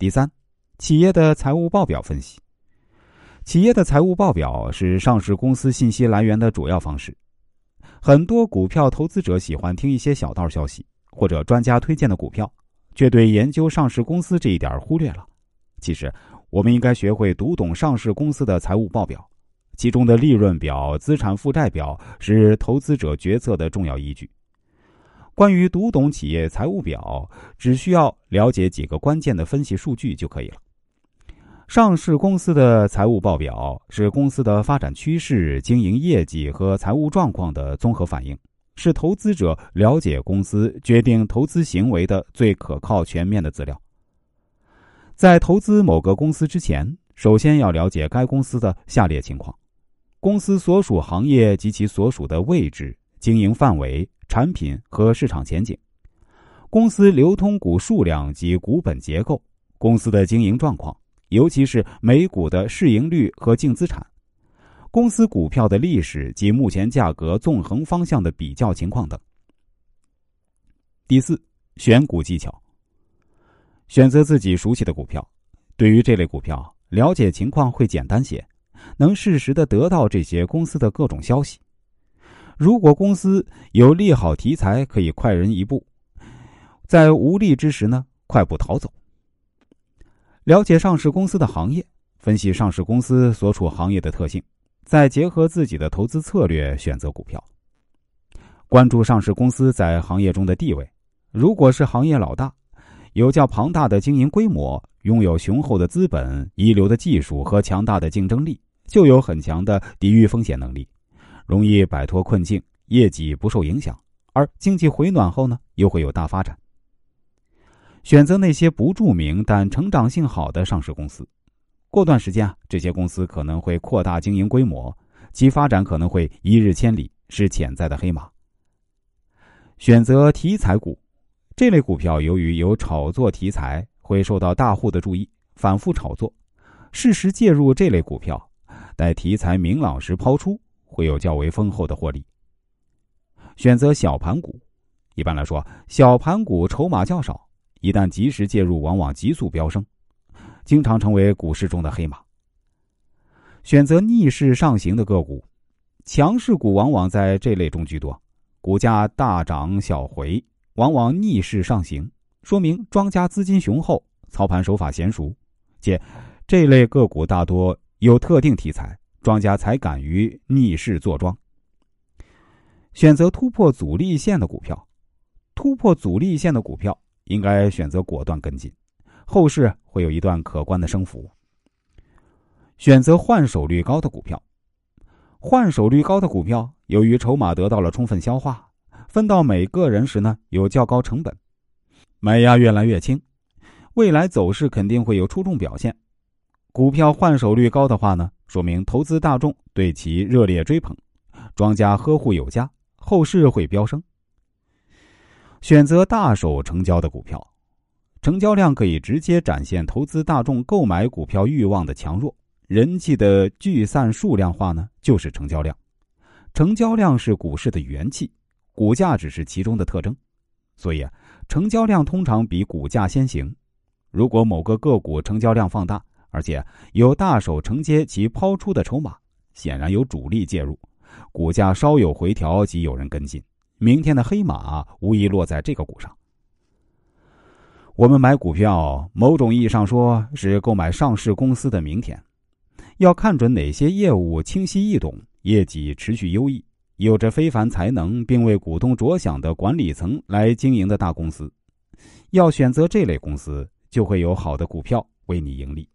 第三，企业的财务报表分析。企业的财务报表是上市公司信息来源的主要方式。很多股票投资者喜欢听一些小道消息或者专家推荐的股票，却对研究上市公司这一点忽略了。其实，我们应该学会读懂上市公司的财务报表，其中的利润表、资产负债表是投资者决策的重要依据。关于读懂企业财务表，只需要了解几个关键的分析数据就可以了。上市公司的财务报表是公司的发展趋势、经营业绩和财务状况的综合反映，是投资者了解公司、决定投资行为的最可靠、全面的资料。在投资某个公司之前，首先要了解该公司的下列情况：公司所属行业及其所属的位置、经营范围、产品和市场前景；公司流通股数量及股本结构；公司的经营状况。尤其是每股的市盈率和净资产，公司股票的历史及目前价格纵横方向的比较情况等。第四，选股技巧。选择自己熟悉的股票，对于这类股票了解情况会简单些，能适时的得到这些公司的各种消息。如果公司有利好题材，可以快人一步；在无利之时呢，快步逃走。了解上市公司的行业，分析上市公司所处行业的特性，再结合自己的投资策略选择股票。关注上市公司在行业中的地位，如果是行业老大，有较庞大的经营规模，拥有雄厚的资本、一流的技术和强大的竞争力，就有很强的抵御风险能力，容易摆脱困境，业绩不受影响。而经济回暖后呢，又会有大发展。选择那些不著名但成长性好的上市公司，过段时间啊，这些公司可能会扩大经营规模，其发展可能会一日千里，是潜在的黑马。选择题材股，这类股票由于有炒作题材，会受到大户的注意，反复炒作，适时介入这类股票，待题材明朗时抛出，会有较为丰厚的获利。选择小盘股，一般来说，小盘股筹码较少。一旦及时介入，往往急速飙升，经常成为股市中的黑马。选择逆势上行的个股，强势股往往在这类中居多，股价大涨小回，往往逆势上行，说明庄家资金雄厚，操盘手法娴熟，且这类个股大多有特定题材，庄家才敢于逆势坐庄。选择突破阻力线的股票，突破阻力线的股票。应该选择果断跟进，后市会有一段可观的升幅。选择换手率高的股票，换手率高的股票，由于筹码得到了充分消化，分到每个人时呢有较高成本，买压越来越轻，未来走势肯定会有出众表现。股票换手率高的话呢，说明投资大众对其热烈追捧，庄家呵护有加，后市会飙升。选择大手成交的股票，成交量可以直接展现投资大众购买股票欲望的强弱。人气的聚散数量化呢，就是成交量。成交量是股市的元气，股价只是其中的特征。所以啊，成交量通常比股价先行。如果某个个股成交量放大，而且有大手承接其抛出的筹码，显然有主力介入，股价稍有回调即有人跟进。明天的黑马无疑落在这个股上。我们买股票，某种意义上说是购买上市公司的明天。要看准哪些业务清晰易懂、业绩持续优异、有着非凡才能并为股东着想的管理层来经营的大公司。要选择这类公司，就会有好的股票为你盈利。